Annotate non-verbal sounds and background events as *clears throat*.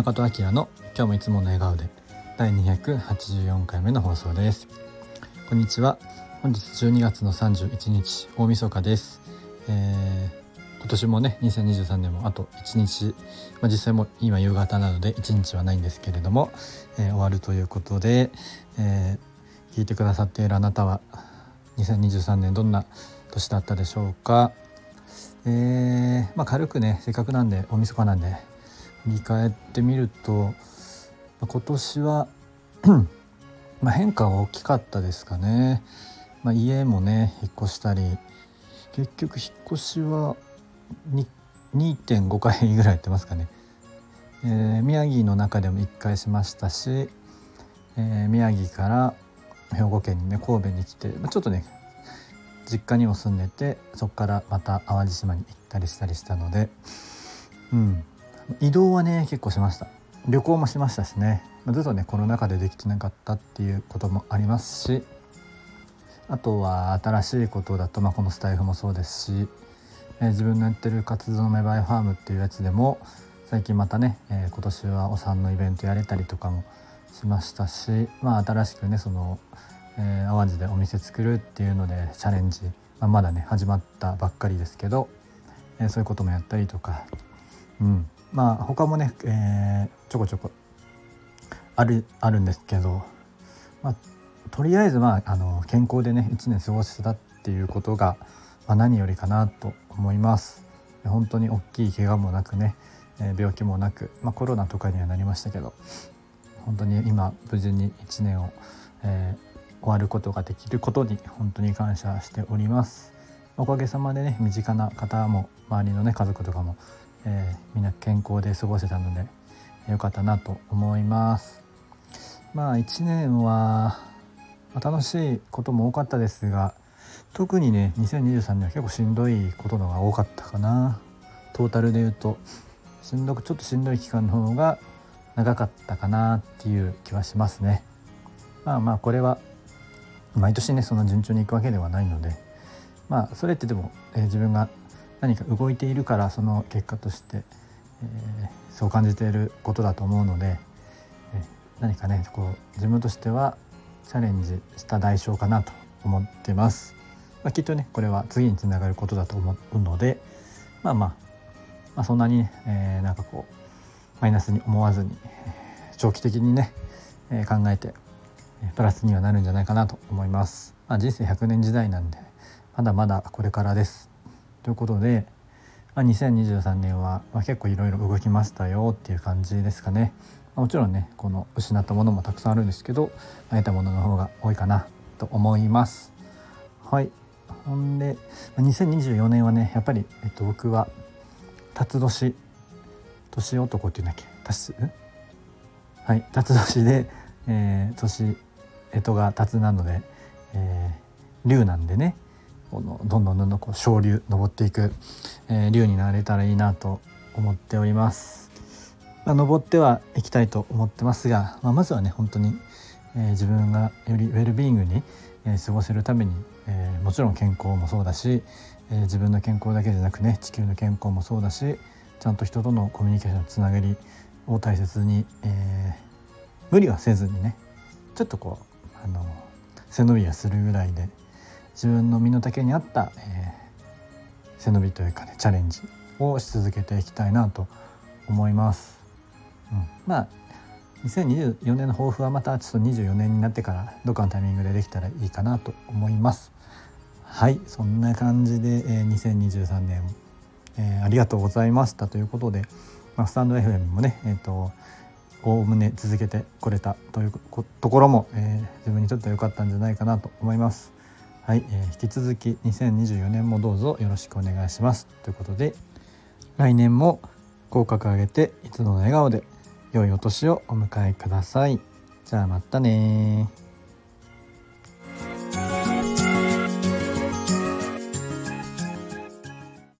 中戸明の今日もいつもの笑顔で第284回目の放送です。こんにちは。本日12月の31日大晦日です、えー、今年もね2023年もあと1日、まあ、実際も今夕方なので1日はないんですけれども、えー、終わるということで、えー、聞いてくださっているあなたは2023年どんな年だったでしょうか。えー、まあ、軽くねせっかくなんで大晦日なんで振り返ってみると今年は *clears throat* ま変化は大きかったですかね、まあ、家もね引っ越したり結局引っ越しは2.5回ぐらいやってますかね、えー、宮城の中でも1回しましたし、えー、宮城から兵庫県にね神戸に来て、まあ、ちょっとね実家にも住んでてそこからまた淡路島に行ったりしたりしたので、うん、移動はね結構しました。旅行もしましたしね。ずっとねコロナ禍でできてなかったっていうこともありますしあとは新しいことだと、まあ、このスタイフもそうですし、えー、自分のやってる活動の芽生えファームっていうやつでも最近またね、えー、今年はお産のイベントやれたりとかもしましたし、まあ、新しくねその、えー、淡路でお店作るっていうのでチャレンジ、まあ、まだね始まったばっかりですけど、え、そういうこともやったりとか、うん、まあ他もね、えー、ちょこちょこあるあるんですけど、まあ、とりあえずまああの健康でね1年過ごせたっていうことが、まあ、何よりかなと思います。本当に大きい怪我もなくね、えー、病気もなく、まあ、コロナとかにはなりましたけど本当に今無事に1年を、えー、終わることができることに本当に感謝しております。おかげさまでね身近な方も周りのね家族とかもえー、みんな健康で過ごせたので良かったなと思います。まあ1年は、楽しいことも多かったですが特にね2023年は結構しんどいことのが多かったかな。トータルで言うとしんどくちょっとしんどい期間の方が長かったかなっていう気はしますね。まあまあこれは毎年ねそんな順調にいくわけではないのでまあそれってでも、えー、自分が何か動いているからその結果として、えー、そう感じていることだと思うので、えー、何かねこう自分としてはチャレンジした代償かなと思ってます。まあ、きっとねこれは次につながることだと思うのでまあまあ、まあ、そんなにね、えー、なんかこうマイナスに思わずに長期的にね、えー、考えてプラスにはなるんじゃないかなと思います。まあ、人生100年時代なんでまだまだこれからです。ということで、まあ、2023年は、まあ、結構いろいろ動きましたよっていう感じですかね。まあ、もちろんねこの失ったものもたくさんあるんですけど得たものの方が多いかなと思います。はい。ほんで2024年はねやっぱり、えっと、僕は辰年。年男っていうんだっけ？辰？はい。辰年で、えー、年干支が辰なので、えー、龍なんでね。このどんどんどんどんこう昇竜登っていく、えー、竜になれたらいいなと思っております。まあ、登ってはいきたいと思ってますが、まあ、まずはね本当に、えー、自分がよりウェルビーイングに、えー、過ごせるために、えー、もちろん健康もそうだし、えー、自分の健康だけじゃなくね地球の健康もそうだしちゃんと人とのコミュニケーションつながりを大切に、えー、無理はせずにねちょっとこうあの背伸びはするぐらいで自分の身の丈に合った、えー、背伸びというかねチャレンジをし続けていきたいなと思います。うん、まあ2024年の抱負はまたちょっと24年になってからどっかのタイミングでできたらいいかなと思います。はいそんな感じで、えー、2023年、えー、ありがとうございましたということで、まあ、スタンド FM もねえっ、ー、とおおむね続けてこれたというところも、えー、自分にとっては良かったんじゃないかなと思います。はい、えー、引き続き2024年もどうぞよろしくお願いしますということで来年も口角上げていつもの笑顔で良いお年をお迎えください。じゃあまたね